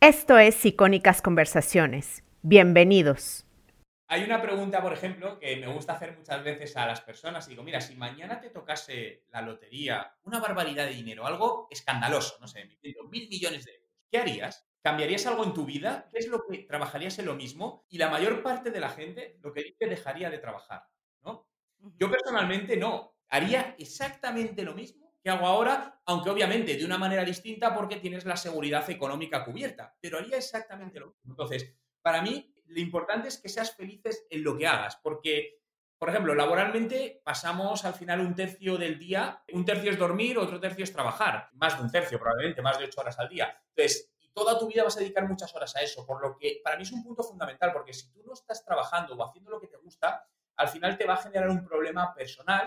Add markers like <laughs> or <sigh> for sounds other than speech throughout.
Esto es Icónicas Conversaciones. Bienvenidos. Hay una pregunta, por ejemplo, que me gusta hacer muchas veces a las personas. Y digo, mira, si mañana te tocase la lotería, una barbaridad de dinero, algo escandaloso, no sé, mil millones de euros, ¿qué harías? ¿Cambiarías algo en tu vida? ¿Qué es lo que trabajarías en lo mismo? Y la mayor parte de la gente lo que dice dejaría de trabajar, ¿no? Yo personalmente no. Haría exactamente lo mismo hago ahora, aunque obviamente de una manera distinta porque tienes la seguridad económica cubierta, pero haría exactamente lo mismo. Entonces, para mí, lo importante es que seas felices en lo que hagas, porque, por ejemplo, laboralmente pasamos al final un tercio del día, un tercio es dormir, otro tercio es trabajar, más de un tercio probablemente, más de ocho horas al día. Entonces, toda tu vida vas a dedicar muchas horas a eso, por lo que para mí es un punto fundamental, porque si tú no estás trabajando o haciendo lo que te gusta, al final te va a generar un problema personal.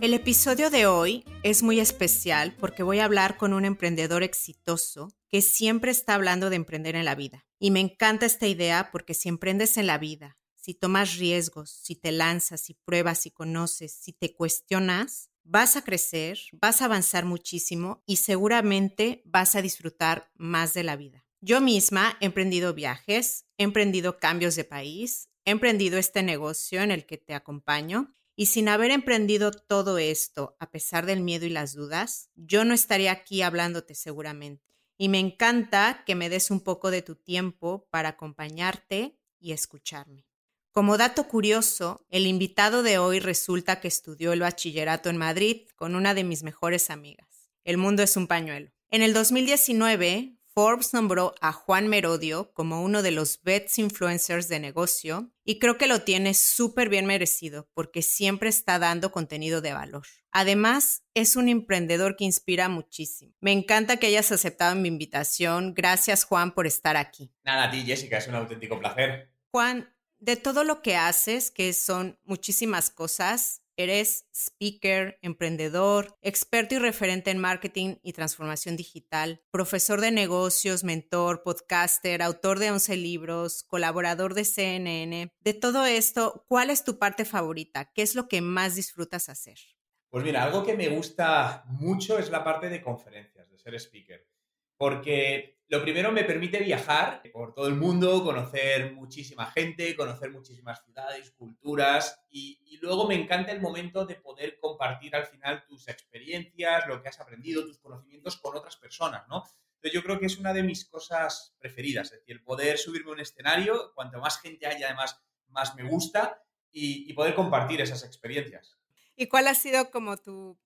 El episodio de hoy es muy especial porque voy a hablar con un emprendedor exitoso que siempre está hablando de emprender en la vida. Y me encanta esta idea porque si emprendes en la vida, si tomas riesgos, si te lanzas, si pruebas, si conoces, si te cuestionas, vas a crecer, vas a avanzar muchísimo y seguramente vas a disfrutar más de la vida. Yo misma he emprendido viajes, he emprendido cambios de país, he emprendido este negocio en el que te acompaño y sin haber emprendido todo esto, a pesar del miedo y las dudas, yo no estaría aquí hablándote seguramente. Y me encanta que me des un poco de tu tiempo para acompañarte y escucharme. Como dato curioso, el invitado de hoy resulta que estudió el bachillerato en Madrid con una de mis mejores amigas. El mundo es un pañuelo. En el 2019 Forbes nombró a Juan Merodio como uno de los best influencers de negocio y creo que lo tiene súper bien merecido porque siempre está dando contenido de valor. Además, es un emprendedor que inspira muchísimo. Me encanta que hayas aceptado mi invitación. Gracias Juan por estar aquí. Nada, a ti Jessica, es un auténtico placer. Juan, de todo lo que haces, que son muchísimas cosas, Eres speaker, emprendedor, experto y referente en marketing y transformación digital, profesor de negocios, mentor, podcaster, autor de 11 libros, colaborador de CNN. De todo esto, ¿cuál es tu parte favorita? ¿Qué es lo que más disfrutas hacer? Pues mira, algo que me gusta mucho es la parte de conferencias, de ser speaker, porque lo primero me permite viajar por todo el mundo, conocer muchísima gente, conocer muchísimas ciudades, culturas y, luego me encanta el momento de poder compartir al final tus experiencias, lo que has aprendido, tus conocimientos con otras personas, ¿no? Entonces yo creo que es una de mis cosas preferidas, es decir, el poder subirme a un escenario, cuanto más gente haya además, más me gusta y, y poder compartir esas experiencias. ¿Y cuál ha sido como tu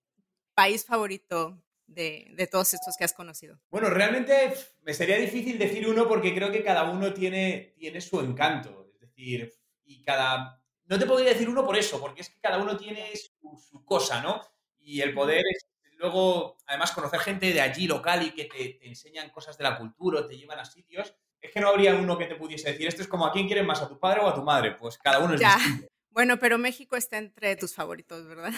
país favorito de, todos estos que has conocido? Bueno, realmente me sería difícil decir uno porque creo que cada uno tiene, tiene su encanto. Es decir, y cada... No te podría decir uno por eso, porque es que cada uno tiene su, cosa, ¿no? Y el poder es luego, además, conocer gente de allí local y que te, enseñan cosas de la cultura o te llevan a sitios, es que no habría uno que te pudiese decir, esto es como a quién quieres más, a tu padre o a tu madre. Pues cada uno es distinto. Bueno, pero México está entre tus favoritos, ¿verdad?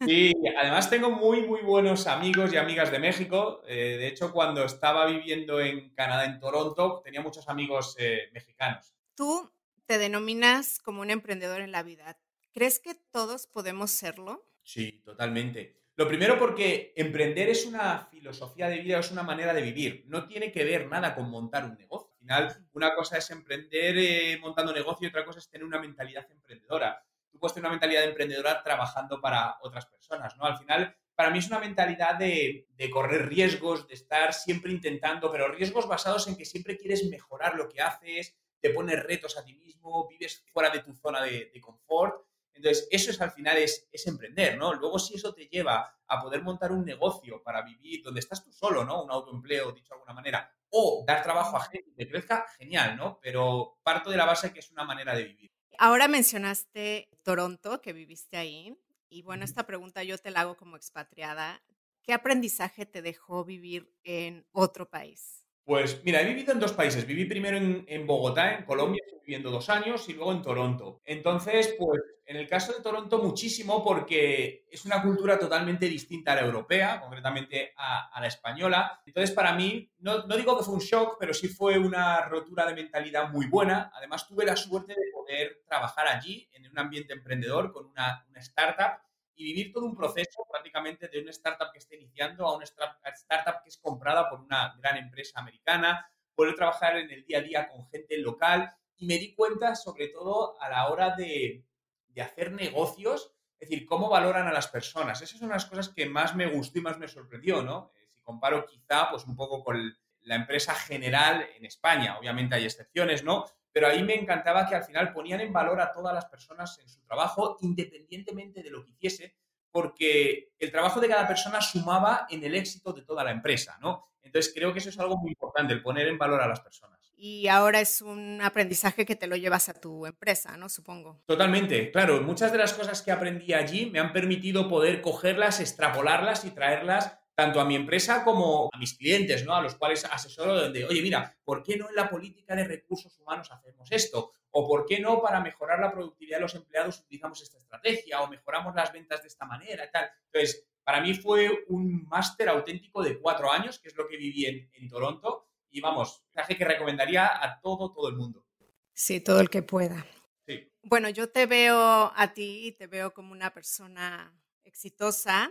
Sí, además tengo muy, muy buenos amigos y amigas de México. Eh, de hecho, cuando estaba viviendo en Canadá, en Toronto, tenía muchos amigos eh, mexicanos. Tú te denominas como un emprendedor en la vida. ¿Crees que todos podemos serlo? Sí, totalmente. Lo primero porque emprender es una filosofía de vida, es una manera de vivir. No tiene que ver nada con montar un negocio. Al final, una cosa es emprender eh, montando negocio y otra cosa es tener una mentalidad emprendedora tú una mentalidad de emprendedora trabajando para otras personas, ¿no? Al final, para mí es una mentalidad de, correr riesgos, de estar siempre intentando, pero riesgos basados en que siempre quieres mejorar lo que haces, te pones retos a ti mismo, vives fuera de tu zona de, confort. Entonces, eso es al final es, es, emprender, ¿no? Luego, si eso te lleva a poder montar un negocio para vivir donde estás tú solo, ¿no? Un autoempleo, dicho de alguna manera, o dar trabajo a gente que crezca, genial, ¿no? Pero parto de la base que es una manera de vivir. Ahora mencionaste Toronto, que viviste ahí. Y bueno, esta pregunta yo te la hago como expatriada. ¿Qué aprendizaje te dejó vivir en otro país? Pues mira, he vivido en dos países. Viví primero en, Bogotá, en Colombia, viviendo dos años, y luego en Toronto. Entonces, pues en el caso de Toronto muchísimo porque es una cultura totalmente distinta a la europea, concretamente a, la española. Entonces, para mí, no, digo que fue un shock, pero sí fue una rotura de mentalidad muy buena. Además, tuve la suerte de poder trabajar allí en un ambiente emprendedor con una, una startup y vivir todo un proceso prácticamente de una startup que está iniciando a una startup que es comprada por una gran empresa americana, poder trabajar en el día a día con gente local y me di cuenta sobre todo a la hora de, de hacer negocios, es decir, cómo valoran a las personas. Esas son las cosas que más me gustó y más me sorprendió, ¿no? Eh, si comparo quizá pues un poco con la empresa general en España, obviamente hay excepciones, ¿no? Pero ahí me encantaba que al final ponían en valor a todas las personas en su trabajo, independientemente de lo que hiciese, porque el trabajo de cada persona sumaba en el éxito de toda la empresa, ¿no? Entonces creo que eso es algo muy importante, el poner en valor a las personas. Y ahora es un aprendizaje que te lo llevas a tu empresa, ¿no? Supongo. Totalmente, claro. Muchas de las cosas que aprendí allí me han permitido poder cogerlas, extrapolarlas y traerlas tanto a mi empresa como a mis clientes, ¿no? A los cuales asesoro donde, oye, mira, ¿por qué no en la política de recursos humanos hacemos esto? ¿O por qué no para mejorar la productividad de los empleados utilizamos esta estrategia? ¿O mejoramos las ventas de esta manera y tal? Entonces, para mí fue un máster auténtico de cuatro años, que es lo que viví en, Toronto. Y vamos, traje que recomendaría a todo, todo el mundo. Sí, todo el que pueda. Sí. Bueno, yo te veo a ti, te veo como una persona exitosa,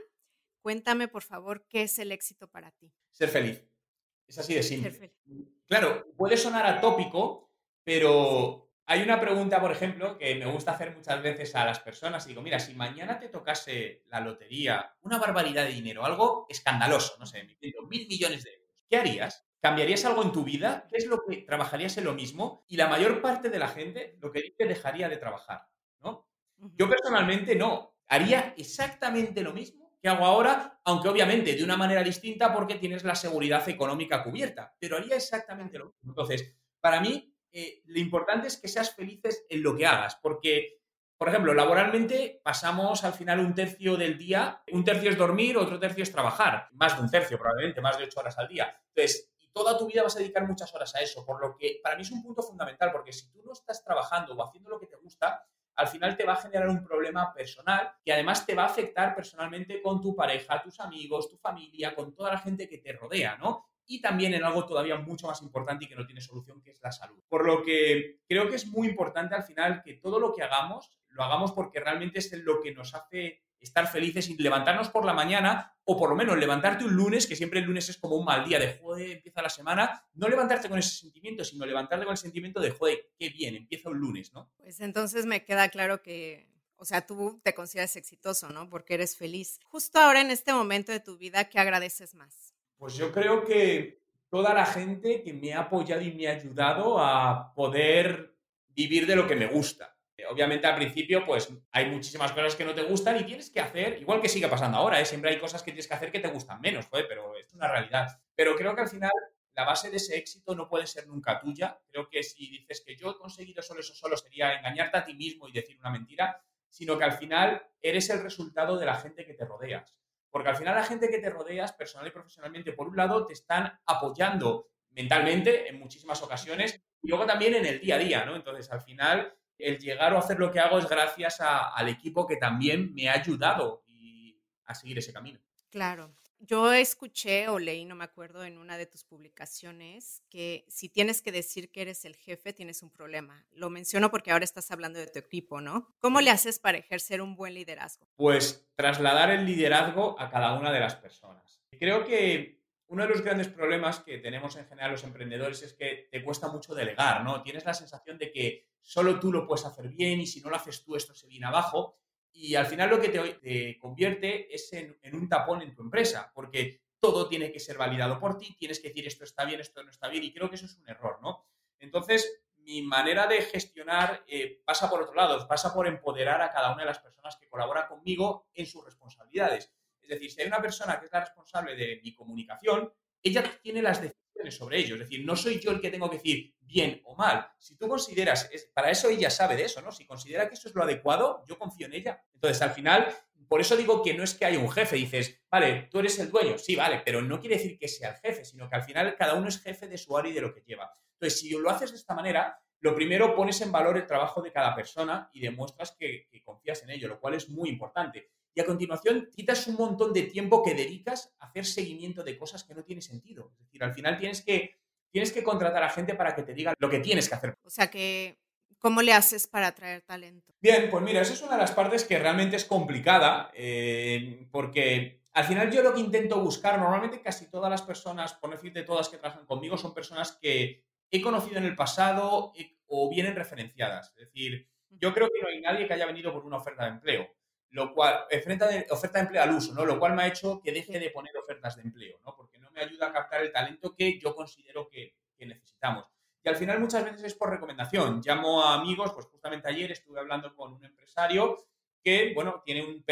Cuéntame, por favor, ¿qué es el éxito para ti? Ser feliz. Es así de simple. Claro, puede sonar atópico, pero hay una pregunta, por ejemplo, que me gusta hacer muchas veces a las personas. Y digo, mira, si mañana te tocase la lotería, una barbaridad de dinero, algo escandaloso, no sé, mil millones de euros, ¿qué harías? ¿Cambiarías algo en tu vida? ¿Qué es lo que trabajarías en lo mismo? Y la mayor parte de la gente lo que dice dejaría de trabajar, ¿no? Yo personalmente no. Haría exactamente lo mismo hago ahora, aunque obviamente de una manera distinta porque tienes la seguridad económica cubierta, pero haría exactamente lo mismo. Entonces, para mí, eh, lo importante es que seas felices en lo que hagas, porque, por ejemplo, laboralmente pasamos al final un tercio del día, un tercio es dormir, otro tercio es trabajar, más de un tercio probablemente, más de ocho horas al día. Entonces, toda tu vida vas a dedicar muchas horas a eso, por lo que para mí es un punto fundamental, porque si tú no estás trabajando o haciendo lo que te gusta, al final te va a generar un problema personal que además te va a afectar personalmente con tu pareja, tus amigos, tu familia, con toda la gente que te rodea, ¿no? Y también en algo todavía mucho más importante y que no tiene solución, que es la salud. Por lo que creo que es muy importante al final que todo lo que hagamos, lo hagamos porque realmente es lo que nos hace estar felices y levantarnos por la mañana, o por lo menos levantarte un lunes, que siempre el lunes es como un mal día de joder, empieza la semana, no levantarte con ese sentimiento, sino levantarte con el sentimiento de joder, qué bien, empieza un lunes, ¿no? Pues entonces me queda claro que, o sea, tú te consideras exitoso, ¿no? Porque eres feliz. Justo ahora en este momento de tu vida, ¿qué agradeces más? Pues yo creo que toda la gente que me ha apoyado y me ha ayudado a poder vivir de lo que me gusta obviamente al principio pues hay muchísimas cosas que no te gustan y tienes que hacer, igual que sigue pasando ahora, ¿eh? siempre hay cosas que tienes que hacer que te gustan menos, pero es una realidad. Pero creo que al final la base de ese éxito no puede ser nunca tuya. Creo que si dices que yo he conseguido solo eso solo sería engañarte a ti mismo y decir una mentira, sino que al final eres el resultado de la gente que te rodeas. Porque al final la gente que te rodeas, personal y profesionalmente, por un lado, te están apoyando mentalmente en muchísimas ocasiones y luego también en el día a día, ¿no? Entonces, al final, el llegar o hacer lo que hago es gracias al equipo que también me ha ayudado a seguir ese camino. Claro. Yo escuché o leí, no me acuerdo, en una de tus publicaciones, que si tienes que decir que eres el jefe, tienes un problema. Lo menciono porque ahora estás hablando de tu equipo, ¿no? ¿Cómo le haces para ejercer un buen liderazgo? Pues trasladar el liderazgo a cada una de las personas. Creo que uno de los grandes problemas que tenemos en general los emprendedores es que te cuesta mucho delegar, ¿no? Tienes la sensación de que solo tú lo puedes hacer bien y si no lo haces tú esto se viene abajo y al final lo que te, convierte es en, un tapón en tu empresa, porque todo tiene que ser validado por ti, tienes que decir esto está bien, esto no está bien y creo que eso es un error, ¿no? Entonces, mi manera de gestionar eh, pasa por otro lado, pasa por empoderar a cada una de las personas que colaboran conmigo en sus responsabilidades. Es decir, si hay una persona que es la responsable de mi comunicación, ella tiene las sobre ello. Es decir, no soy yo el que tengo que decir bien o mal. Si tú consideras, para eso ella sabe de eso, ¿no? Si considera que eso es lo adecuado, yo confío en ella. Entonces, al final, por eso digo que no es que haya un jefe, dices, vale, tú eres el dueño, sí, vale, pero no quiere decir que sea el jefe, sino que al final cada uno es jefe de su área y de lo que lleva. Entonces, si lo haces de esta manera, lo primero pones en valor el trabajo de cada persona y demuestras que, confías en ello, lo cual es muy importante. Y a continuación, quitas un montón de tiempo que dedicas a hacer seguimiento de cosas que no tienen sentido. Es decir, al final tienes que, tienes que contratar a gente para que te diga lo que tienes que hacer. O sea que ¿Cómo le haces para atraer talento? Bien, pues mira, esa es una de las partes que realmente es complicada, eh, porque al final yo lo que intento buscar, normalmente casi todas las personas, por no decirte todas que trabajan conmigo, son personas que he conocido en el pasado eh, o vienen referenciadas. Es decir, yo creo que no hay nadie que haya venido por una oferta de empleo, lo cual, oferta de, oferta de empleo al uso, ¿no? Lo cual me ha hecho que deje de poner ofertas de empleo, ¿no? Porque no me ayuda a captar el talento que yo considero que, necesitamos. Y al final muchas veces es por recomendación. Llamo a amigos, pues justamente ayer estuve hablando con un empresario que, bueno, tiene un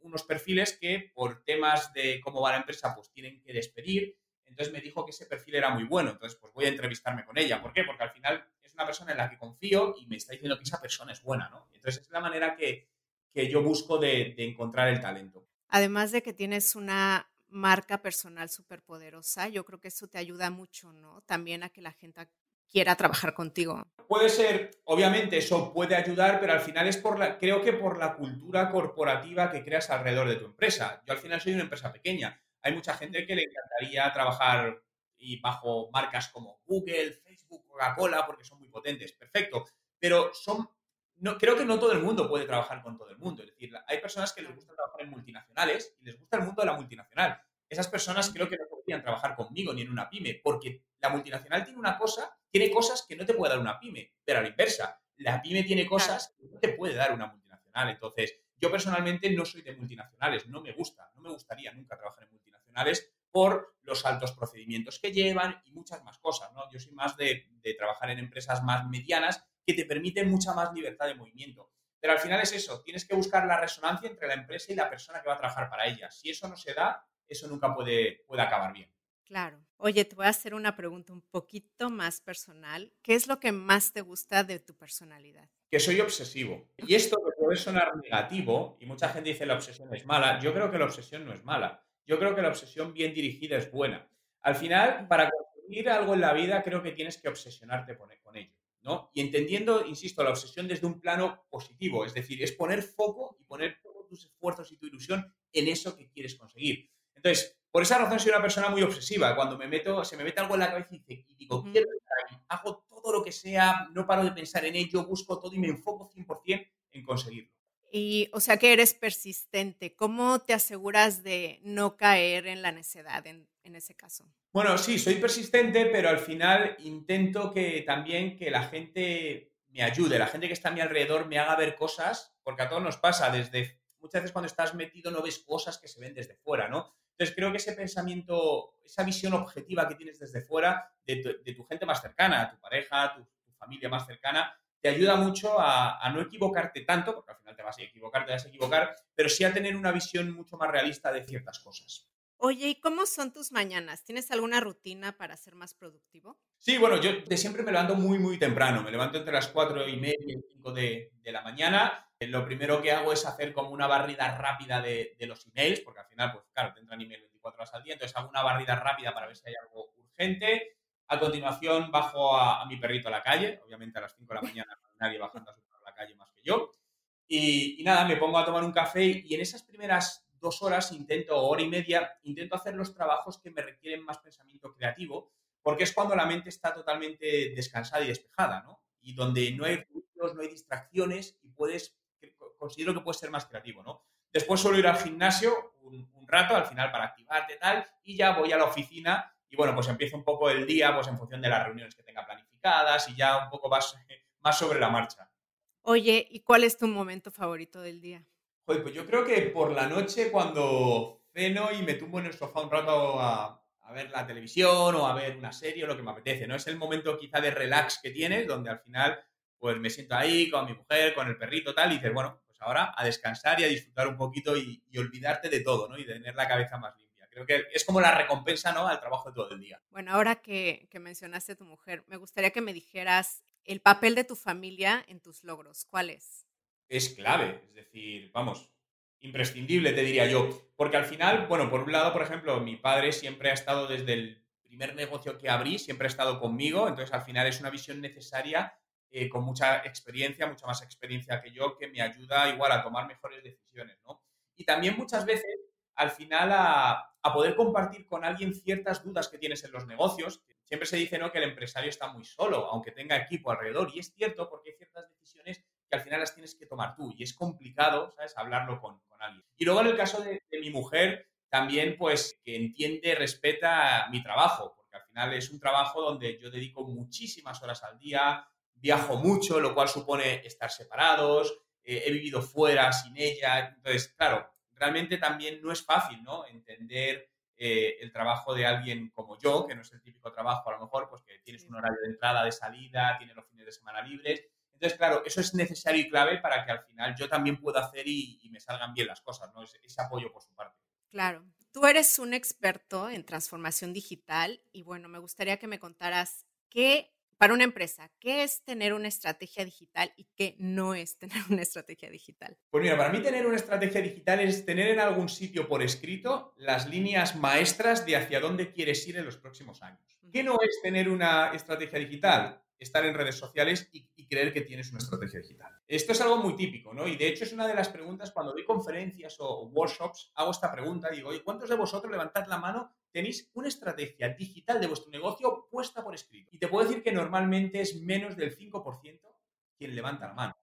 unos perfiles que por temas de cómo va la empresa, pues tienen que despedir. Entonces me dijo que ese perfil era muy bueno. Entonces, pues voy a entrevistarme con ella. ¿Por qué? Porque al final es una persona en la que confío y me está diciendo que esa persona es buena, ¿no? Entonces es la manera que, que yo busco de, de encontrar el talento. Además de que tienes una marca personal súper poderosa, yo creo que eso te ayuda mucho, ¿no? También a que la gente quiera trabajar contigo. Puede ser, obviamente eso puede ayudar, pero al final es por la, creo que por la cultura corporativa que creas alrededor de tu empresa. Yo al final soy una empresa pequeña. Hay mucha gente que le encantaría trabajar y bajo marcas como Google, Facebook, Coca-Cola, porque son muy potentes. Perfecto. Pero son, no, creo que no todo el mundo puede trabajar con todo el mundo. Es decir, hay personas que les gusta trabajar en multinacionales y les gusta el mundo de la multinacional. Esas personas creo que no podrían trabajar conmigo ni en una pyme, porque la multinacional tiene una cosa, tiene cosas que no te puede dar una pyme, pero a la inversa, la pyme tiene cosas que no te puede dar una multinacional. Entonces, yo personalmente no soy de multinacionales, no me gusta, no me gustaría nunca trabajar en multinacionales por los altos procedimientos que llevan y muchas más cosas, ¿no? Yo soy más de, de trabajar en empresas más medianas que te permiten mucha más libertad de movimiento. Pero al final es eso, tienes que buscar la resonancia entre la empresa y la persona que va a trabajar para ella. Si eso no se da, eso nunca puede, puede acabar bien. Claro. Oye, te voy a hacer una pregunta un poquito más personal. ¿Qué es lo que más te gusta de tu personalidad? Que soy obsesivo. Y esto puede sonar negativo, y mucha gente dice la obsesión es mala. Yo creo que la obsesión no es mala. Yo creo que la obsesión bien dirigida es buena. Al final, para conseguir algo en la vida, creo que tienes que obsesionarte con ello. ¿No? Y entendiendo, insisto, la obsesión desde un plano positivo, es decir, es poner foco y poner todos tus esfuerzos y tu ilusión en eso que quieres conseguir. Entonces, por esa razón soy una persona muy obsesiva. Cuando me meto, se me mete algo en la cabeza y, digo, quiero estar hago todo lo que sea, no paro de pensar en ello, busco todo y me enfoco 100% en conseguirlo. Y, o sea, que eres persistente. ¿Cómo te aseguras de no caer en la necedad en, en, ese caso? Bueno, sí, soy persistente, pero al final intento que también que la gente me ayude, la gente que está a mi alrededor me haga ver cosas, porque a todos nos pasa desde muchas veces cuando estás metido no ves cosas que se ven desde fuera, ¿no? Entonces creo que ese pensamiento, esa visión objetiva que tienes desde fuera de tu, gente más cercana, tu pareja, tu, familia más cercana, te ayuda mucho a, no equivocarte tanto, porque al final te vas a equivocar, te vas a equivocar, pero sí a tener una visión mucho más realista de ciertas cosas. Oye, ¿y cómo son tus mañanas? ¿Tienes alguna rutina para ser más productivo? Sí, bueno, yo de siempre me levanto muy, muy temprano. Me levanto entre las 4 y media y 5 de, de la mañana eh, lo primero que hago es hacer como una barrida rápida de, los emails, porque al final, pues claro, tendrán email 24 horas al día, entonces hago una barrida rápida para ver si hay algo urgente. A continuación bajo a, mi perrito a la calle, obviamente a las 5 de la <laughs> mañana no hay nadie bajando a su perro a la calle más que yo. Y, nada, me pongo a tomar un café y en esas primeras dos horas intento, hora y media, intento hacer los trabajos que me requieren más pensamiento creativo, porque es cuando la mente está totalmente descansada y despejada, ¿no? Y donde no hay ruidos, no hay distracciones y puedes considero que puede ser más creativo, ¿no? Después suelo ir al gimnasio un, rato, al final para activarte y tal, y ya voy a la oficina y bueno, pues empiezo un poco el día, pues en función de las reuniones que tenga planificadas y ya un poco más, <laughs> más sobre la marcha. Oye, ¿y cuál es tu momento favorito del día? Pues yo creo que por la noche cuando ceno y me tumbo en el sofá un rato a, ver la televisión o a ver una serie o lo que me apetece, ¿no? Es el momento quizá de relax que tienes, donde al final pues me siento ahí con mi mujer, con el perrito, tal, y dices, bueno, pues ahora a descansar y a disfrutar un poquito y, olvidarte de todo, ¿no? Y de tener la cabeza más limpia. Creo que es como la recompensa, ¿no? Al trabajo de todo el día. Bueno, ahora que, que mencionaste a tu mujer, me gustaría que me dijeras el papel de tu familia en tus logros. ¿Cuál es? Es clave, es decir, vamos, imprescindible, te diría yo. Porque al final, bueno, por un lado, por ejemplo, mi padre siempre ha estado desde el primer negocio que abrí, siempre ha estado conmigo, entonces al final es una visión necesaria eh, con mucha experiencia, mucha más experiencia que yo, que me ayuda igual a tomar mejores decisiones, ¿no? Y también muchas veces, al final, a, poder compartir con alguien ciertas dudas que tienes en los negocios. Siempre se dice, ¿no?, que el empresario está muy solo, aunque tenga equipo alrededor, y es cierto porque hay ciertas decisiones que al final las tienes que tomar tú, y es complicado, ¿sabes?, hablarlo con, con alguien. Y luego en el caso de, de mi mujer, también pues que entiende, respeta mi trabajo, porque al final es un trabajo donde yo dedico muchísimas horas al día, viajo mucho, lo cual supone estar separados, eh, he vivido fuera sin ella, entonces, claro, realmente también no es fácil, ¿no? Entender eh, el trabajo de alguien como yo, que no es el típico trabajo, a lo mejor, pues que tienes un horario de entrada, de salida, tienes los fines de semana libres. Entonces, claro, eso es necesario y clave para que al final yo también pueda hacer y, y me salgan bien las cosas, ¿no? Ese, ese apoyo por su parte. Claro. Tú eres un experto en transformación digital y bueno, me gustaría que me contaras qué para una empresa, ¿qué es tener una estrategia digital y qué no es <laughs> tener una estrategia digital? Pues mira, para mí tener una estrategia digital es tener en algún sitio por escrito las líneas maestras de hacia dónde quieres ir en los próximos años. ¿Qué no es tener una estrategia digital? Estar en redes sociales y, y, creer que tienes una estrategia digital. Esto es algo muy típico, ¿no? Y de hecho es una de las preguntas cuando doy conferencias o workshops, hago esta pregunta y digo, oye, ¿cuántos de vosotros levantad la mano tenéis una estrategia digital de vuestro negocio puesta por escrito? Y te puedo decir que normalmente es menos del 5% quien levanta la mano.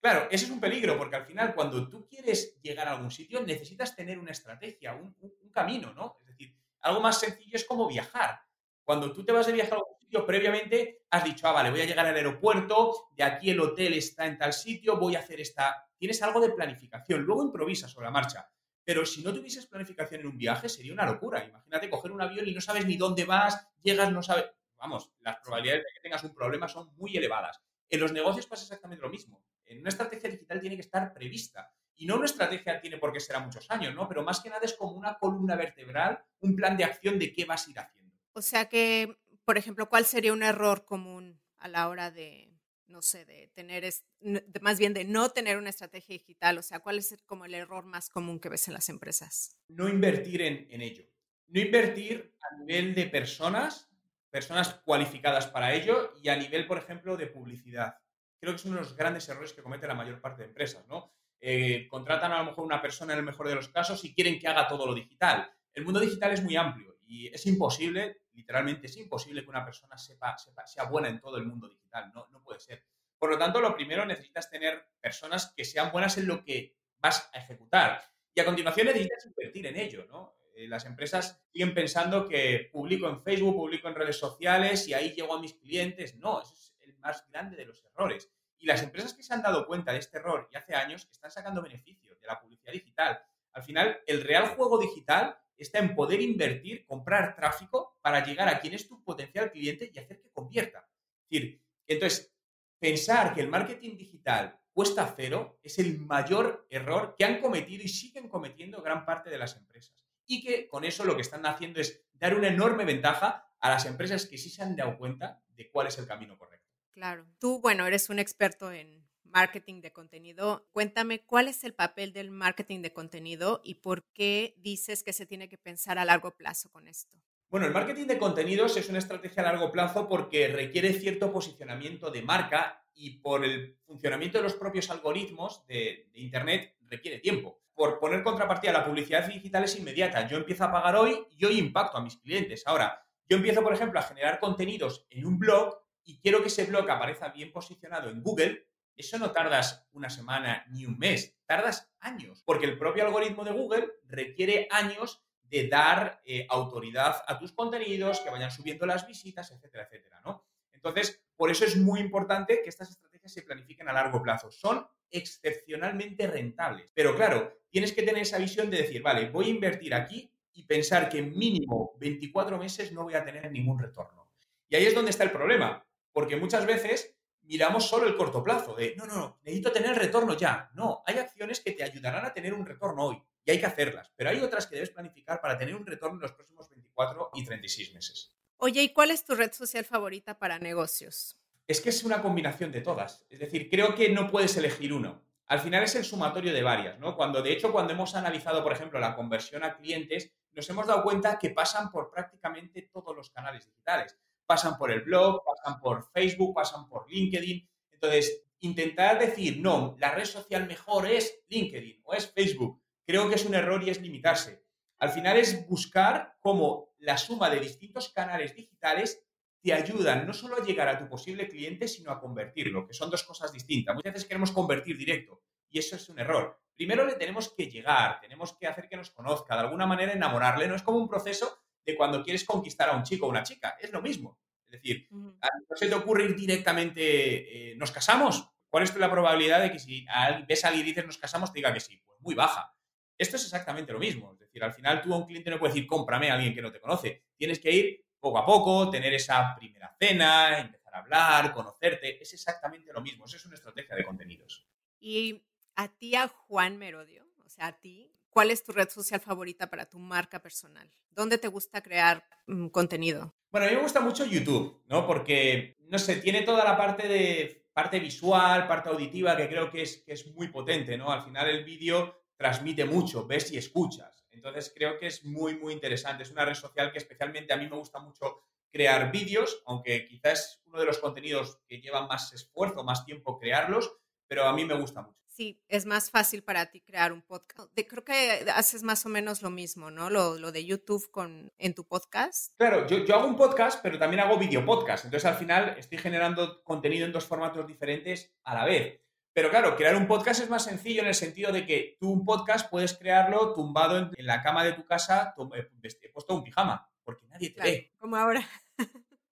Claro, ese es un peligro porque al final cuando tú quieres llegar a algún sitio necesitas tener una estrategia, un camino, ¿no? Es decir, algo más sencillo es como viajar. Cuando tú te vas de viaje a algún sitio, previamente has dicho, ah, vale, voy a llegar al aeropuerto, de aquí el hotel está en tal sitio, voy a hacer esta... Tienes algo de planificación, luego improvisas sobre la marcha. Pero si no tuvieses planificación en un viaje, sería una locura. Imagínate coger un avión y no sabes ni dónde vas, llegas, no sabes... Vamos, las probabilidades de que tengas un problema son muy elevadas. En los negocios pasa exactamente lo mismo. En una estrategia digital tiene que estar prevista. Y no una estrategia tiene por qué ser a muchos años, ¿no? Pero más que nada es como una columna vertebral, un plan de acción de qué vas a ir haciendo. O sea que, por ejemplo, ¿cuál sería un error común a la hora de, no sé, de tener, de, más bien de no tener una estrategia digital? O sea, ¿cuál es como el error más común que ves en las empresas? No invertir en, en ello. No invertir a nivel de personas, personas cualificadas para ello y a nivel, por ejemplo, de publicidad. Creo que es uno de los grandes errores que comete la mayor parte de empresas, ¿no? Eh, contratan a lo mejor una persona en el mejor de los casos y quieren que haga todo lo digital. El mundo digital es muy amplio y es imposible, literalmente es imposible que una persona sepa, sea buena en todo el mundo digital, no, puede ser. Por lo tanto, lo primero necesitas tener personas que sean buenas en lo que vas a ejecutar. Y a continuación necesitas invertir en ello, ¿no? Eh, las empresas siguen pensando que publico en Facebook, publico en redes sociales y ahí llego a mis clientes. No, es el más grande de los errores. Y las empresas que se han dado cuenta de este error y hace años están sacando beneficios de la publicidad digital. Al final, el real juego digital está en poder invertir, comprar tráfico para llegar a quien es tu potencial cliente y hacer que convierta. Es decir, entonces, pensar que el marketing digital cuesta cero es el mayor error que han cometido y siguen cometiendo gran parte de las empresas. Y que con eso lo que están haciendo es dar una enorme ventaja a las empresas que sí se han dado cuenta de cuál es el camino correcto. Claro. Tú, bueno, eres un experto en marketing de contenido. Cuéntame cuál es el papel del marketing de contenido y por qué dices que se tiene que pensar a largo plazo con esto. Bueno, el marketing de contenidos es una estrategia a largo plazo porque requiere cierto posicionamiento de marca y por el funcionamiento de los propios algoritmos de, Internet requiere tiempo. Por poner contrapartida, la publicidad digital es inmediata. Yo empiezo a pagar hoy y hoy impacto a mis clientes. Ahora, yo empiezo, por ejemplo, a generar contenidos en un blog y quiero que ese blog aparezca bien posicionado en Google eso no tardas una semana ni un mes, tardas años, porque el propio algoritmo de Google requiere años de dar eh, autoridad a tus contenidos, que vayan subiendo las visitas, etcétera, etcétera, ¿no? Entonces, por eso es muy importante que estas estrategias se planifiquen a largo plazo. Son excepcionalmente rentables. Pero claro, tienes que tener esa visión de decir, vale, voy a invertir aquí y pensar que mínimo 24 meses no voy a tener ningún retorno. Y ahí es donde está el problema, porque muchas veces miramos solo el corto plazo, de no, no, no, necesito tener retorno ya. No, hay acciones que te ayudarán a tener un retorno hoy y hay que hacerlas, pero hay otras que debes planificar para tener un retorno en los próximos 24 y 36 meses. Oye, ¿y cuál es tu red social favorita para negocios? Es que es una combinación de todas. Es decir, creo que no puedes elegir uno. al final es el sumatorio de varias, ¿no? Cuando, de hecho, cuando hemos analizado, por ejemplo, la conversión a clientes, nos hemos dado cuenta que pasan por prácticamente todos los canales digitales. Pasan por el blog, pasan por Facebook, pasan por LinkedIn. Entonces, intentar decir, no, la red social mejor es LinkedIn o es Facebook, creo que es un error y es limitarse. Al final es buscar cómo la suma de distintos canales digitales te ayudan no solo a llegar a tu posible cliente, sino a convertirlo, que son dos cosas distintas. Muchas veces queremos convertir directo y eso es un error. Primero le tenemos que llegar, tenemos que hacer que nos conozca, de alguna manera enamorarle. No es como un proceso de cuando quieres conquistar a un chico o una chica, es lo mismo. Es decir, no se te ocurre ir directamente, eh, ¿nos casamos? ¿Cuál es la probabilidad de que si ves a alguien y dices nos casamos, te diga que sí? Pues muy baja. Esto es exactamente lo mismo. Es decir, al final tú a un cliente no puedes decir cómprame a alguien que no te conoce. Tienes que ir poco a poco, tener esa primera cena, empezar a hablar, conocerte. Es exactamente lo mismo. Eso es una estrategia de contenidos. Y a ti, a Juan Merodio, o sea, a ti, ¿cuál es tu red social favorita para tu marca personal? ¿Dónde te gusta crear mm, contenido? Bueno, a mí me gusta mucho YouTube, ¿no? Porque, no sé, tiene toda la parte de parte visual, parte auditiva, que creo que es, que es muy potente, ¿no? Al final el vídeo transmite mucho, ves y escuchas. Entonces creo que es muy, muy interesante. Es una red social que especialmente a mí me gusta mucho crear vídeos, aunque quizás es uno de los contenidos que lleva más esfuerzo, más tiempo crearlos, pero a mí me gusta mucho. Sí, es más fácil para ti crear un podcast. creo que haces más o menos lo mismo, ¿no? Lo, lo de YouTube con, en tu podcast. Claro, yo, yo, hago un podcast, pero también hago video podcast. Entonces, al final, estoy generando contenido en dos formatos diferentes a la vez. Pero claro, crear un podcast es más sencillo en el sentido de que tú un podcast puedes crearlo tumbado en, la cama de tu casa, eh, puesto un pijama, porque nadie te ve. Como ahora.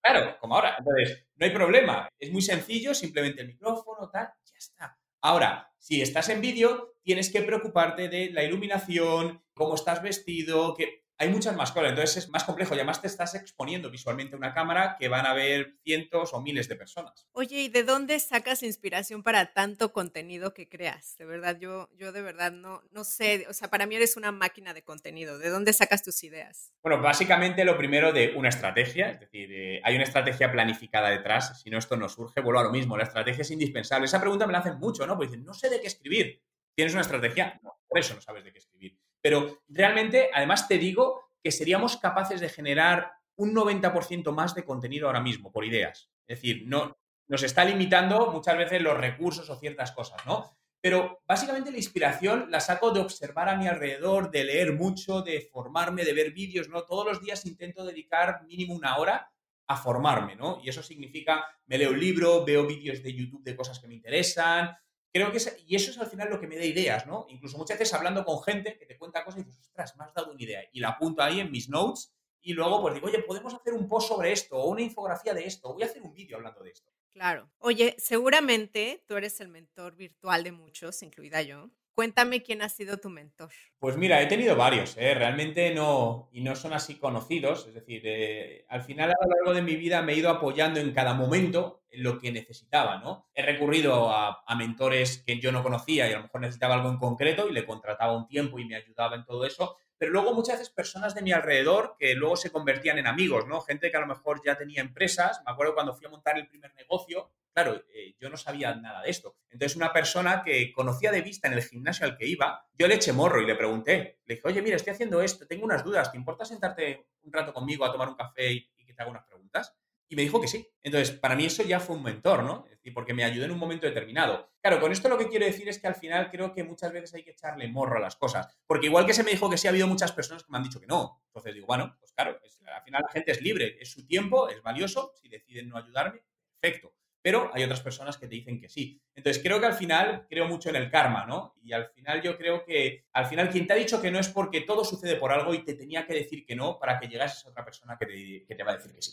Claro, como ahora. Entonces, no hay problema. Es muy sencillo, simplemente el micrófono, tal, ya está. Ahora, si estás en vídeo, tienes que preocuparte de la iluminación, cómo estás vestido, que hay muchas más cosas, entonces es más complejo y además te estás exponiendo visualmente a una cámara que van a ver cientos o miles de personas. Oye, ¿y de dónde sacas inspiración para tanto contenido que creas? De verdad, yo, yo de verdad no, no sé, o sea, para mí eres una máquina de contenido. ¿De dónde sacas tus ideas? Bueno, básicamente lo primero de una estrategia, es decir, eh, hay una estrategia planificada detrás, si no esto no surge, vuelvo a lo mismo, la estrategia es indispensable. Esa pregunta me la hacen mucho, ¿no? Porque dicen, no sé de qué escribir. ¿Tienes una estrategia? No, por eso no sabes de qué escribir. Pero realmente, además te digo que seríamos capaces de generar un 90% más de contenido ahora mismo por ideas. Es decir, no, nos está limitando muchas veces los recursos o ciertas cosas, ¿no? Pero básicamente la inspiración la saco de observar a mi alrededor, de leer mucho, de formarme, de ver vídeos, ¿no? Todos los días intento dedicar mínimo una hora a formarme, ¿no? Y eso significa, me leo un libro, veo vídeos de YouTube de cosas que me interesan, creo que es, y eso es al final lo que me da ideas, ¿no? Incluso muchas veces hablando con gente que te cuenta cosas y dices, ostras, me has dado una idea. Y la apunto ahí en mis notes y luego pues digo, oye, podemos hacer un post sobre esto o una infografía de esto, voy a hacer un vídeo hablando de esto. Claro. Oye, seguramente tú eres el mentor virtual de muchos, incluida yo. Cuéntame quién ha sido tu mentor. Pues mira, he tenido varios, ¿eh? realmente no, y no son así conocidos, es decir, eh, al final a lo largo de mi vida me he ido apoyando en cada momento en lo que necesitaba, ¿no? He recurrido a, mentores que yo no conocía y a lo mejor necesitaba algo en concreto y le contrataba un tiempo y me ayudaba en todo eso, pero luego muchas veces personas de mi alrededor que luego se convertían en amigos, ¿no? Gente que a lo mejor ya tenía empresas, me acuerdo cuando fui a montar el primer negocio, claro, eh, yo no sabía nada de esto. Entonces una persona que conocía de vista en el gimnasio al que iba, yo le eché morro y le pregunté, le dije, oye, mira, estoy haciendo esto, tengo unas dudas, ¿te importa sentarte un rato conmigo a tomar un café y, que te haga unas preguntas? Y me dijo que sí. Entonces, para mí eso ya fue un mentor, ¿no? Es decir, porque me ayudó en un momento determinado. Claro, con esto lo que quiero decir es que al final creo que muchas veces hay que echarle morro a las cosas. Porque igual que se me dijo que sí, ha habido muchas personas que me han dicho que no. Entonces digo, bueno, pues claro, al final la gente es libre, es su tiempo, es valioso. Si deciden no ayudarme, perfecto. Pero hay otras personas que te dicen que sí. Entonces creo que al final creo mucho en el karma, ¿no? Y al final yo creo que al final quien te ha dicho que no es porque todo sucede por algo y te tenía que decir que no para que llegases a otra persona que te, que te va a decir que sí.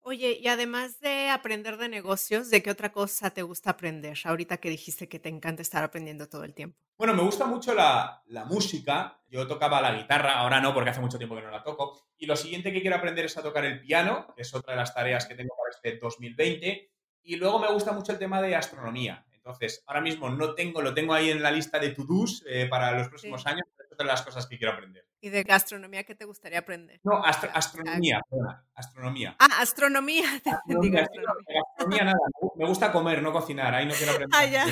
Oye, y además de aprender de negocios, ¿de qué otra cosa te gusta aprender? Ahorita que dijiste que te encanta estar aprendiendo todo el tiempo. Bueno, me gusta mucho la, la, música. Yo tocaba la guitarra, ahora no, porque hace mucho tiempo que no la toco. Y lo siguiente que quiero aprender es a tocar el piano, que es otra de las tareas que tengo para este 2020. Y luego me gusta mucho el tema de astronomía. Entonces, ahora mismo no tengo, lo tengo ahí en la lista de to-dos eh, para los próximos sí. años, pero es otra de las cosas que quiero aprender. ¿Y de gastronomía qué te gustaría aprender? No, astro astronomía, perdona, astronomía. Ah, astronomía. <laughs> Astronomía, astronomía. astronomía nada, me gusta comer, no cocinar, ahí no quiero <laughs> aprender. Ah, ya.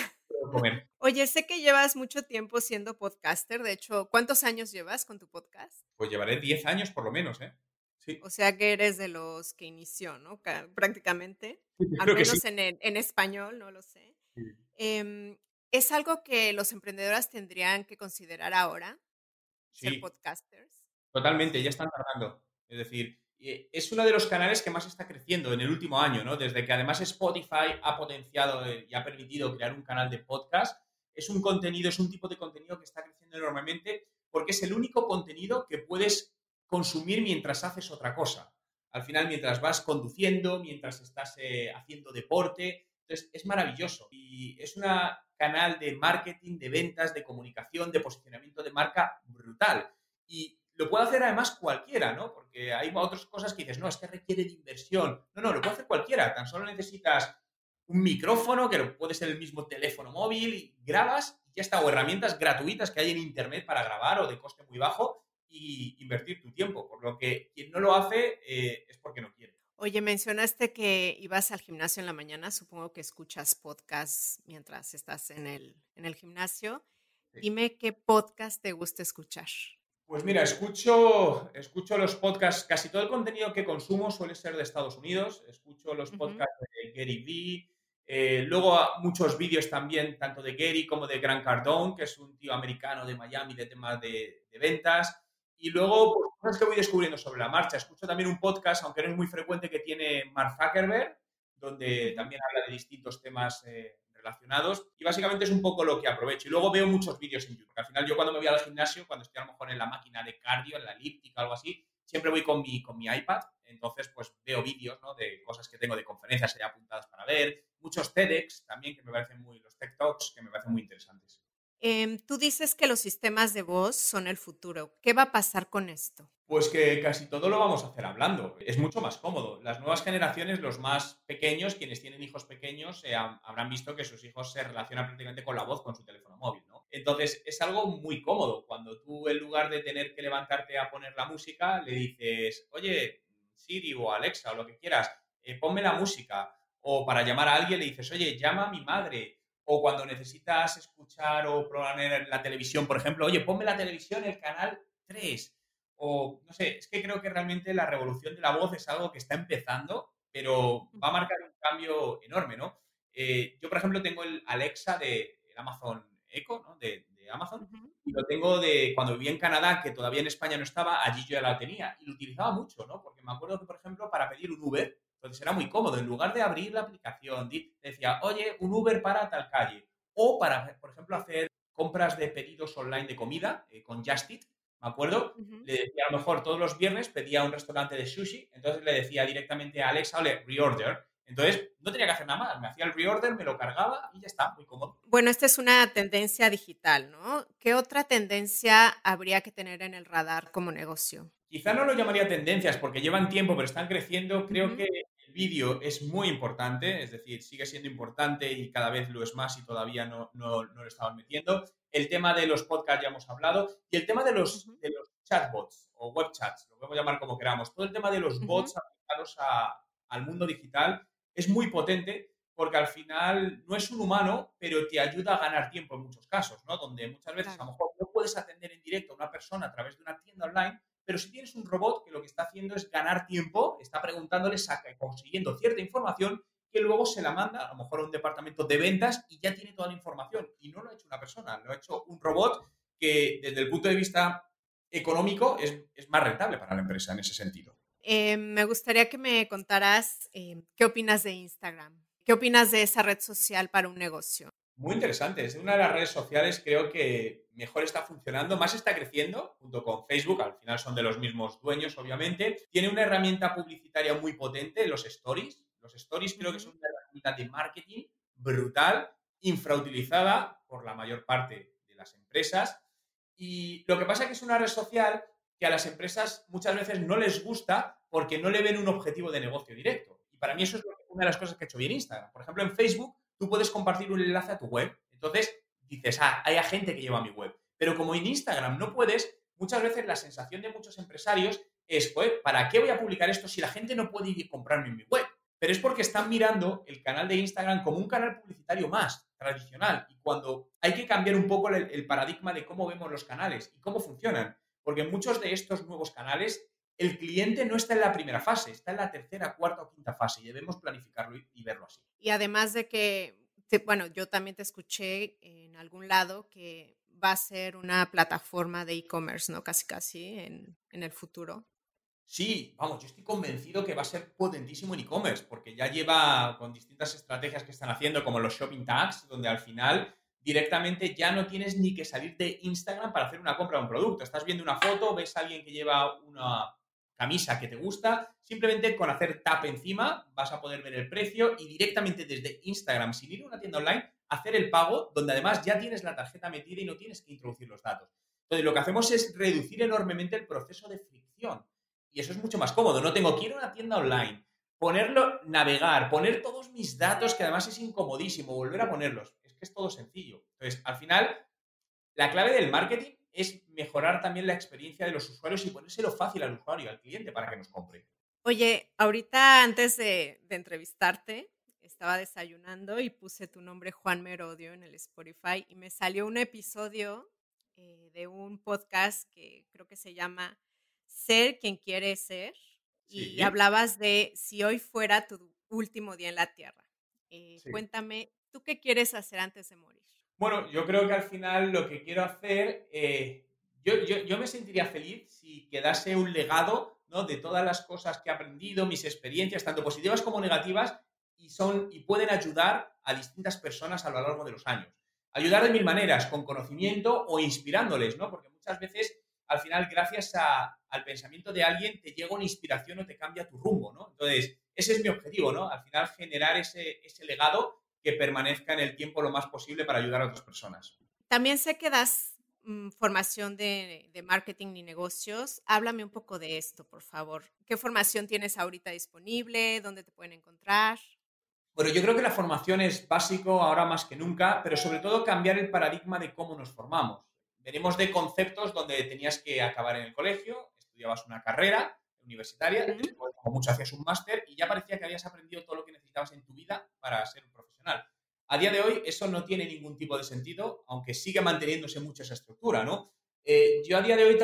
comer. Oye, sé que llevas mucho tiempo siendo podcaster. De hecho, ¿cuántos años llevas con tu podcast? Pues llevaré 10 años por lo menos, ¿eh? Sí. O sea que eres de los que inició, ¿no? Prácticamente. Al Creo que menos sí. en, el- en español, no lo sé. Sí. Em, ¿Es algo que los emprendedores tendrían que considerar ahora, ser podcasters? Totalmente, ya están tardando. Es decir, eh, es uno de los canales que más está creciendo en el último año, ¿no? Desde que además Spotify ha potenciado y ha permitido crear un canal de podcast, es un contenido, es un tipo de contenido que está creciendo enormemente porque es el único contenido que puedes consumir mientras haces otra cosa. Al final, mientras vas conduciendo, mientras estás eh, haciendo deporte, entonces es maravilloso. Y es un canal de marketing, de ventas, de comunicación, de posicionamiento de marca brutal. Y lo puede hacer además cualquiera, ¿no? Porque hay otras cosas que dices, no, es que requiere de inversión. No, no, lo puede hacer cualquiera. Tan solo necesitas un micrófono, que puede ser el mismo teléfono móvil, y grabas y ya está. O herramientas gratuitas que hay en Internet para grabar o de coste muy bajo y invertir tu tiempo. Por lo que quien no lo hace eh, es porque no quiere. Oye, mencionaste que ibas al gimnasio en la mañana. Supongo que escuchas podcasts mientras estás en el, en el gimnasio. Sí. Dime qué podcast te gusta escuchar. Pues mira, escucho, escucho los podcasts, casi todo el contenido que consumo suele ser de Estados Unidos, escucho los podcasts de Gary Vee, eh, luego muchos vídeos también, tanto de Gary como de Grant Cardone, que es un tío americano de Miami de temas de, de ventas, y luego pues, cosas que voy descubriendo sobre la marcha. Escucho también un podcast, aunque no es muy frecuente, que tiene Mark Zuckerberg, donde también habla de distintos temas eh, relacionados y básicamente es un poco lo que aprovecho. Y luego veo muchos vídeos en YouTube, porque al final yo cuando me voy al gimnasio, cuando estoy a lo mejor en la máquina de cardio, en la elíptica o algo así, siempre voy con mi, con mi iPad, entonces pues veo vídeos ¿no? de cosas que tengo de conferencias ya apuntadas para ver, muchos TEDx también que me parecen muy, los TED Talks que me parecen muy interesantes. Em, tú dices que los sistemas de voz son el futuro. ¿Qué va a pasar con esto? Pues que casi todo lo vamos a hacer hablando. Es mucho más cómodo. Las nuevas generaciones, los más pequeños, quienes tienen hijos pequeños, ha- habrán visto que sus hijos se relacionan prácticamente con la voz, con su teléfono móvil, ¿no? Entonces, es algo muy cómodo. Cuando tú, en lugar de tener que levantarte a poner la música, le dices, oye, Siri o Alexa o lo que quieras, eh, ponme la música. O para llamar a alguien le dices, oye, llama a mi madre. O cuando necesitas escuchar o poner la televisión, por ejemplo, oye, ponme la televisión, el canal 3 o no sé, es que creo que realmente la revolución de la voz es algo que está empezando, pero va a marcar un cambio enorme, ¿no? Eh, yo, por ejemplo, tengo el Alexa de el Amazon Echo, ¿no? De, de Amazon, y lo tengo de cuando vivía en Canadá, que todavía en España no estaba, allí yo ya la tenía, y lo utilizaba mucho, ¿no? Porque me acuerdo que, por ejemplo, para pedir un Uber, entonces era muy cómodo, en lugar de abrir la aplicación, decía, oye, un Uber para tal calle, o para, por ejemplo, hacer compras de pedidos online de comida eh, con Just Eat, me acuerdo, le decía a lo mejor todos los viernes pedía un restaurante de sushi, entonces le decía directamente a Alexa, ole, reorder. Entonces no tenía que hacer nada más, me hacía el reorder, me lo cargaba y ya está, muy cómodo. Bueno, esta es una tendencia digital, ¿no? ¿Qué otra tendencia habría que tener en el radar como negocio? Quizá no lo llamaría tendencias porque llevan tiempo, pero están creciendo. Creo que el vídeo es muy importante, es decir, sigue siendo importante y cada vez lo es más y todavía no, no, no lo estaban metiendo. El tema de los podcasts ya hemos hablado y el tema de los, Ujú. de los chatbots o web chats, lo podemos llamar como queramos. Todo el tema de los bots aplicados a- al mundo digital es muy potente porque al final no es un humano, pero te ayuda a ganar tiempo en muchos casos, ¿no? Donde muchas veces a lo mejor no puedes atender en directo a una persona a través de una tienda online, pero si tienes un robot que lo que está haciendo es ganar tiempo, está preguntándole, saca, consiguiendo cierta información que luego se la manda a lo mejor a un departamento de ventas y ya tiene toda la información. Y no lo ha hecho una persona, lo ha hecho un robot que desde el punto de vista económico es, más rentable para la empresa en ese sentido. Eh, me gustaría que me contaras eh, qué opinas de Instagram. ¿Qué opinas de esa red social para un negocio? Muy interesante. Es una de las redes sociales creo que mejor está funcionando, más está creciendo, junto con Facebook, al final son de los mismos dueños, obviamente. Tiene una herramienta publicitaria muy potente, los stories. Los stories creo que son una herramienta de marketing brutal, infrautilizada por la mayor parte de las empresas. Y lo que pasa es que es una red social que a las empresas muchas veces no les gusta porque no le ven un objetivo de negocio directo. Y para mí eso es una de las cosas que ha hecho bien Instagram. Por ejemplo, en Facebook tú puedes compartir un enlace a tu web. Entonces dices, ah, hay gente que lleva mi web. Pero como en Instagram no puedes, muchas veces la sensación de muchos empresarios es, "Joder, ¿para qué voy a publicar esto si la gente no puede ir comprarme en mi web? pero es porque están mirando el canal de Instagram como un canal publicitario más tradicional. Y cuando hay que cambiar un poco el, paradigma de cómo vemos los canales y cómo funcionan, porque muchos de estos nuevos canales el cliente no está en la primera fase, está en la tercera, cuarta o quinta fase y debemos planificarlo y, verlo así. Y además de que, bueno, yo también te escuché en algún lado que va a ser una plataforma de e-commerce, ¿no? Casi, casi en, en el futuro. Sí, vamos, yo estoy convencido que va a ser potentísimo en e-commerce, porque ya lleva con distintas estrategias que están haciendo, como los shopping tags, donde al final directamente ya no tienes ni que salir de Instagram para hacer una compra de un producto. Estás viendo una foto, ves a alguien que lleva una camisa que te gusta, simplemente con hacer tap encima vas a poder ver el precio y directamente desde Instagram, sin ir a una tienda online, hacer el pago, donde además ya tienes la tarjeta metida y no tienes que introducir los datos. Entonces, lo que hacemos es reducir enormemente el proceso de fricción. Y eso es mucho más cómodo. No tengo que ir a una tienda online, ponerlo, navegar, poner todos mis datos, que además es incomodísimo, volver a ponerlos. Es que es todo sencillo. Entonces, al final, la clave del marketing es mejorar también la experiencia de los usuarios y ponérselo fácil al usuario, al cliente, para que nos compre. Oye, ahorita antes de, entrevistarte, estaba desayunando y puse tu nombre Juan Merodio en el Spotify y me salió un episodio eh, de un podcast que creo que se llama Ser quien quiere ser y hablabas de si hoy fuera tu último día en la Tierra. Eh, cuéntame, ¿tú qué quieres hacer antes de morir? Bueno, yo creo que al final lo que quiero hacer, eh, yo, me sentiría feliz si quedase un legado ¿no? de todas las cosas que he aprendido, mis experiencias, tanto positivas como negativas, y, son, y pueden ayudar a distintas personas a lo largo de los años. Ayudar de mil maneras, con conocimiento o inspirándoles, ¿no? Porque muchas veces, al final, gracias al pensamiento de alguien, te llega una inspiración o te cambia tu rumbo, ¿no? Entonces, ese es mi objetivo, ¿no? Al final, generar ese, ese legado que permanezca en el tiempo lo más posible para ayudar a otras personas. También sé que das mm, formación de, marketing y negocios. Háblame un poco de esto, por favor. ¿Qué formación tienes ahorita disponible? ¿Dónde te pueden encontrar? Bueno, yo creo que la formación es básico ahora más que nunca, pero sobre todo cambiar el paradigma de cómo nos formamos. Venimos de conceptos donde tenías que acabar en el colegio, estudiabas una carrera universitaria, como mucho hacías un máster y ya parecía que habías aprendido todo lo que necesitabas en tu vida para ser un profesional. A día de hoy eso no tiene ningún tipo de sentido, aunque sigue manteniéndose mucho esa estructura, ¿no? Eh, yo a día de hoy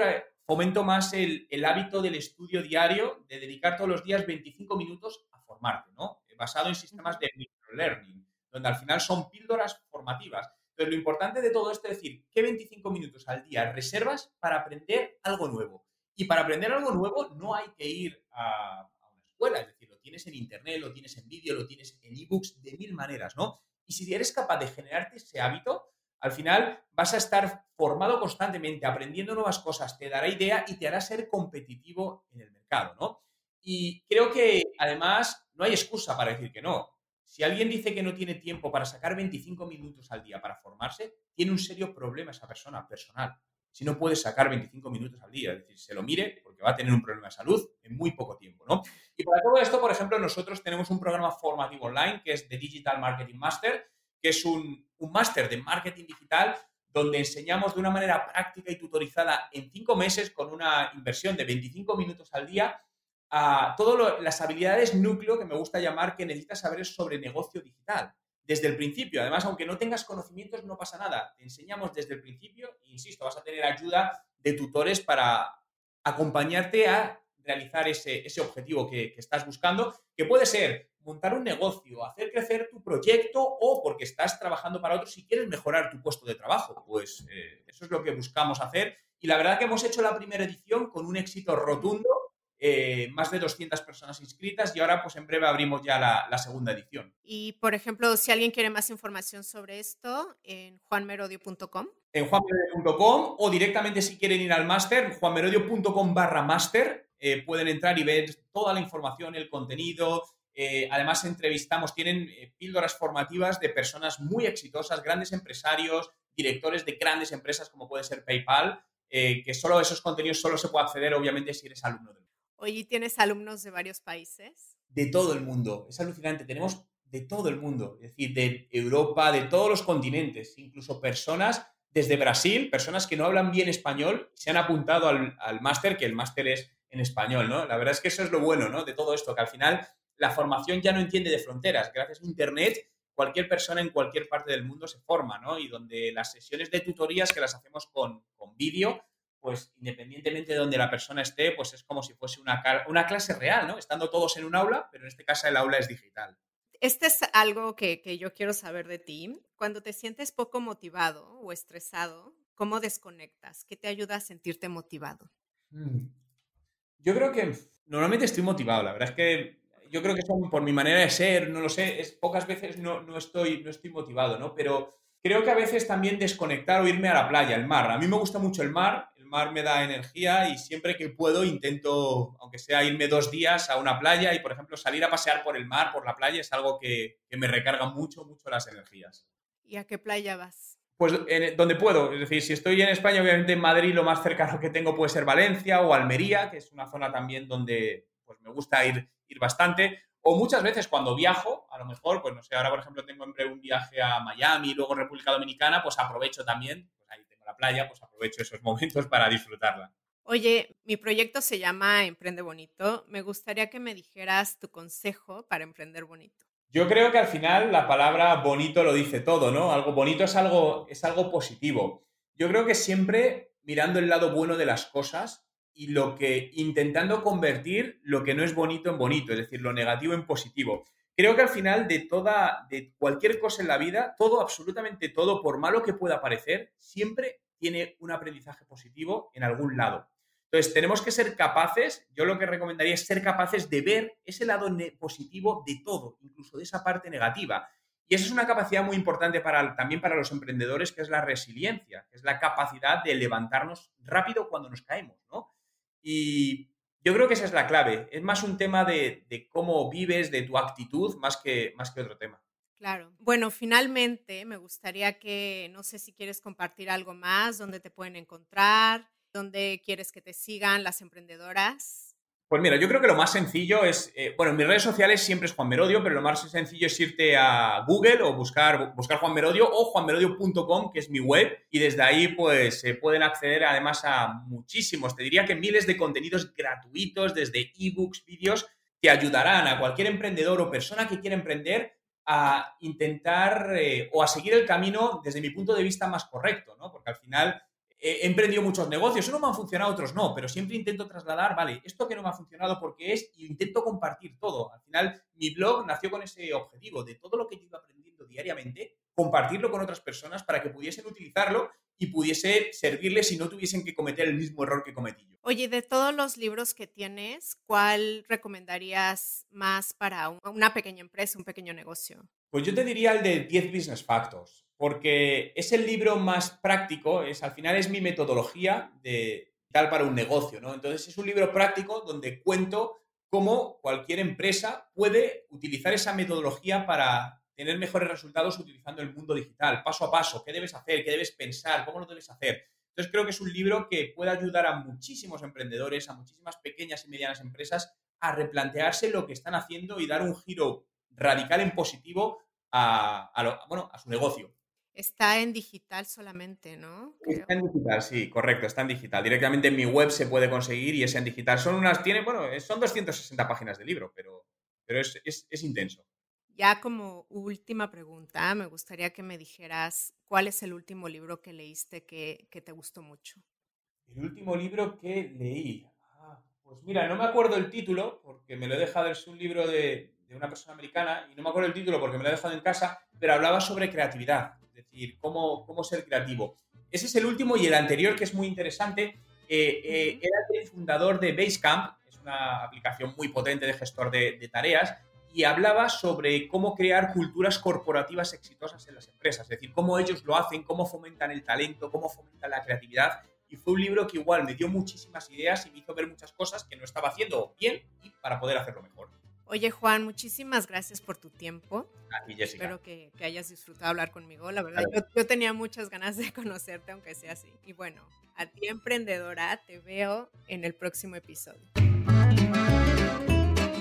fomento más el, hábito del estudio diario, de dedicar todos los días 25 minutos a formarte, ¿no? Basado en sistemas de microlearning, donde al final son píldoras formativas. Pero lo importante de todo esto es decir, ¿qué 25 minutos al día reservas para aprender algo nuevo? Y para aprender algo nuevo no hay que ir a, una escuela, es decir, lo tienes en internet, lo tienes en vídeo, lo tienes en ebooks, de mil maneras, ¿no? Y si eres capaz de generarte ese hábito, al final vas a estar formado constantemente, aprendiendo nuevas cosas, te dará idea y te hará ser competitivo en el mercado, ¿no? Y creo que además no hay excusa para decir que no. Si alguien dice que no tiene tiempo para sacar 25 minutos al día para formarse, tiene un serio problema esa persona personal si no puede sacar 25 minutos al día. Es decir, se lo mire porque va a tener un problema de salud en muy poco tiempo, ¿no? Y para todo esto, por ejemplo, nosotros tenemos un programa formativo online que es The Digital Marketing Master, que es un, un máster de marketing digital donde enseñamos de una manera práctica y tutorizada en cinco meses con una inversión de 25 minutos al día a todas las habilidades núcleo que me gusta llamar que necesitas saber sobre negocio digital desde el principio. Además, aunque no tengas conocimientos, no pasa nada. Te enseñamos desde el principio e, insisto, vas a tener ayuda de tutores para acompañarte a realizar ese, objetivo que, estás buscando, que puede ser montar un negocio, hacer crecer tu proyecto o porque estás trabajando para otros y quieres mejorar tu puesto de trabajo. Pues eh, eso es lo que buscamos hacer. Y la verdad que hemos hecho la primera edición con un éxito rotundo eh, más de 200 personas inscritas y ahora pues en breve abrimos ya la, segunda edición. Y por ejemplo, si alguien quiere más información sobre esto, en juanmerodio.com. En juanmerodio.com o directamente si quieren ir al máster, juanmerodio.com barra máster, eh, pueden entrar y ver toda la información, el contenido. Eh, además, entrevistamos, tienen píldoras formativas de personas muy exitosas, grandes empresarios, directores de grandes empresas como puede ser PayPal, que solo esos contenidos solo se puede acceder, obviamente, si eres alumno de Oye, ¿tienes alumnos de varios países? De todo el mundo. Es alucinante. Tenemos de todo el mundo. Es decir, de Europa, de todos los continentes. Incluso personas desde Brasil, personas que no hablan bien español, se han apuntado al, máster, que el máster es en español, ¿no? La verdad es que eso es lo bueno, ¿no? De todo esto, que al final la formación ya no entiende de fronteras. Gracias a Internet, cualquier persona en cualquier parte del mundo se forma, ¿no? Y donde las sesiones de tutorías que las hacemos con, con vídeo, pues independientemente de donde la persona esté, pues es como si fuese una, una clase real, ¿no? Estando todos en un aula, pero en este caso el aula es digital. Este es algo que, que yo quiero saber de ti. Cuando te sientes poco motivado o estresado, ¿cómo desconectas? ¿Qué te ayuda a sentirte motivado? Mm. Yo creo que normalmente estoy motivado, la verdad es que yo creo que son por mi manera de ser, no lo sé, es, pocas veces no, no, estoy, no estoy motivado, ¿no? Pero creo que a veces también desconectar o irme a la playa, el mar. A mí me gusta mucho el mar, el mar me da energía y siempre que puedo intento, aunque sea irme dos días a una playa y, por ejemplo, salir a pasear por el mar, por la playa, es algo que, que me recarga mucho, mucho las energías. ¿Y a qué playa vas? Pues en, donde puedo, es decir, si estoy en España, obviamente en Madrid lo más cercano que tengo puede ser Valencia o Almería, que es una zona también donde pues, me gusta ir, ir bastante. O muchas veces cuando viajo, a lo mejor, pues no sé, ahora por ejemplo tengo en un viaje a Miami, luego República Dominicana, pues aprovecho también, la playa, pues aprovecho esos momentos para disfrutarla. Oye, mi proyecto se llama Emprende Bonito. Me gustaría que me dijeras tu consejo para emprender bonito. Yo creo que al final la palabra bonito lo dice todo, ¿no? Algo bonito es algo, es algo positivo. Yo creo que siempre mirando el lado bueno de las cosas y lo que intentando convertir lo que no es bonito en bonito, es decir, lo negativo en positivo. Creo que al final de toda, de cualquier cosa en la vida, todo, absolutamente todo, por malo que pueda parecer, siempre tiene un aprendizaje positivo en algún lado. Entonces, tenemos que ser capaces, yo lo que recomendaría es ser capaces de ver ese lado positivo de todo, incluso de esa parte negativa. Y esa es una capacidad muy importante para, también para los emprendedores, que es la resiliencia, que es la capacidad de levantarnos rápido cuando nos caemos, ¿no? Y yo creo que esa es la clave. Es más un tema de, cómo vives, de tu actitud, más que, más que otro tema. Claro. Bueno, finalmente me gustaría que, no sé si quieres compartir algo más, dónde te pueden encontrar, ¿Dónde quieres que te sigan las emprendedoras? Pues mira, yo creo que lo más sencillo es, eh, bueno, en mis redes sociales siempre es Juan Merodio, pero lo más sencillo es irte a Google o buscar, buscar Juan Merodio o juanmerodio.com, que es mi web, y desde ahí pues se pueden acceder además a muchísimos, te diría que miles de contenidos gratuitos, desde ebooks, vídeos, que ayudarán a cualquier emprendedor o persona que quiera emprender a intentar eh, o a seguir el camino desde mi punto de vista más correcto, ¿no? Porque al final he emprendido muchos negocios, unos me han funcionado, otros no, pero siempre intento trasladar, vale, esto que no me ha funcionado porque es, y intento compartir todo. Al final, mi blog nació con ese objetivo, de todo lo que yo iba aprendiendo diariamente, compartirlo con otras personas para que pudiesen utilizarlo y pudiese servirles y no tuviesen que cometer el mismo error que cometí yo. Oye, de todos los libros que tienes, ¿cuál recomendarías más para una pequeña empresa, un pequeño negocio? Pues yo te diría el de 10 Business Factors porque es el libro más práctico, es, al final es mi metodología de tal para un negocio, ¿no? Entonces es un libro práctico donde cuento cómo cualquier empresa puede utilizar esa metodología para tener mejores resultados utilizando el mundo digital, paso a paso, qué debes hacer, qué debes pensar, cómo lo debes hacer. Entonces creo que es un libro que puede ayudar a muchísimos emprendedores, a muchísimas pequeñas y medianas empresas a replantearse lo que están haciendo y dar un giro radical en positivo a, bueno, a su negocio. Está en digital solamente, ¿no? Está en digital, sí, correcto, está en digital. Directamente en mi web se puede conseguir y es en digital. Son unas, tiene, bueno, son 260 páginas de libro, pero, pero es, es, intenso. Ya como última pregunta, me gustaría que me dijeras cuál es el último libro que leíste que, que te gustó mucho. El último libro que leí. Ah, pues mira, no me acuerdo el título porque me lo he dejado, es un libro de, de una persona americana y no me acuerdo el título porque me lo he dejado en casa, pero hablaba sobre creatividad es decir, cómo, cómo ser creativo. Ese es el último y el anterior, que es muy interesante, eh, eh, era el fundador de Basecamp, es una aplicación muy potente de gestor de, tareas, y hablaba sobre cómo crear culturas corporativas exitosas en las empresas, es decir, cómo ellos lo hacen, cómo fomentan el talento, cómo fomentan la creatividad. Y fue un libro que igual me dio muchísimas ideas y me hizo ver muchas cosas que no estaba haciendo bien y para poder hacerlo mejor. Oye, Juan, muchísimas gracias por tu tiempo. Aquí, Jessica. Espero que, hayas disfrutado hablar conmigo. La verdad, yo, yo, tenía muchas ganas de <laughs> conocerte, aunque sea así. Y bueno, a ti, emprendedora, te veo en el próximo episodio.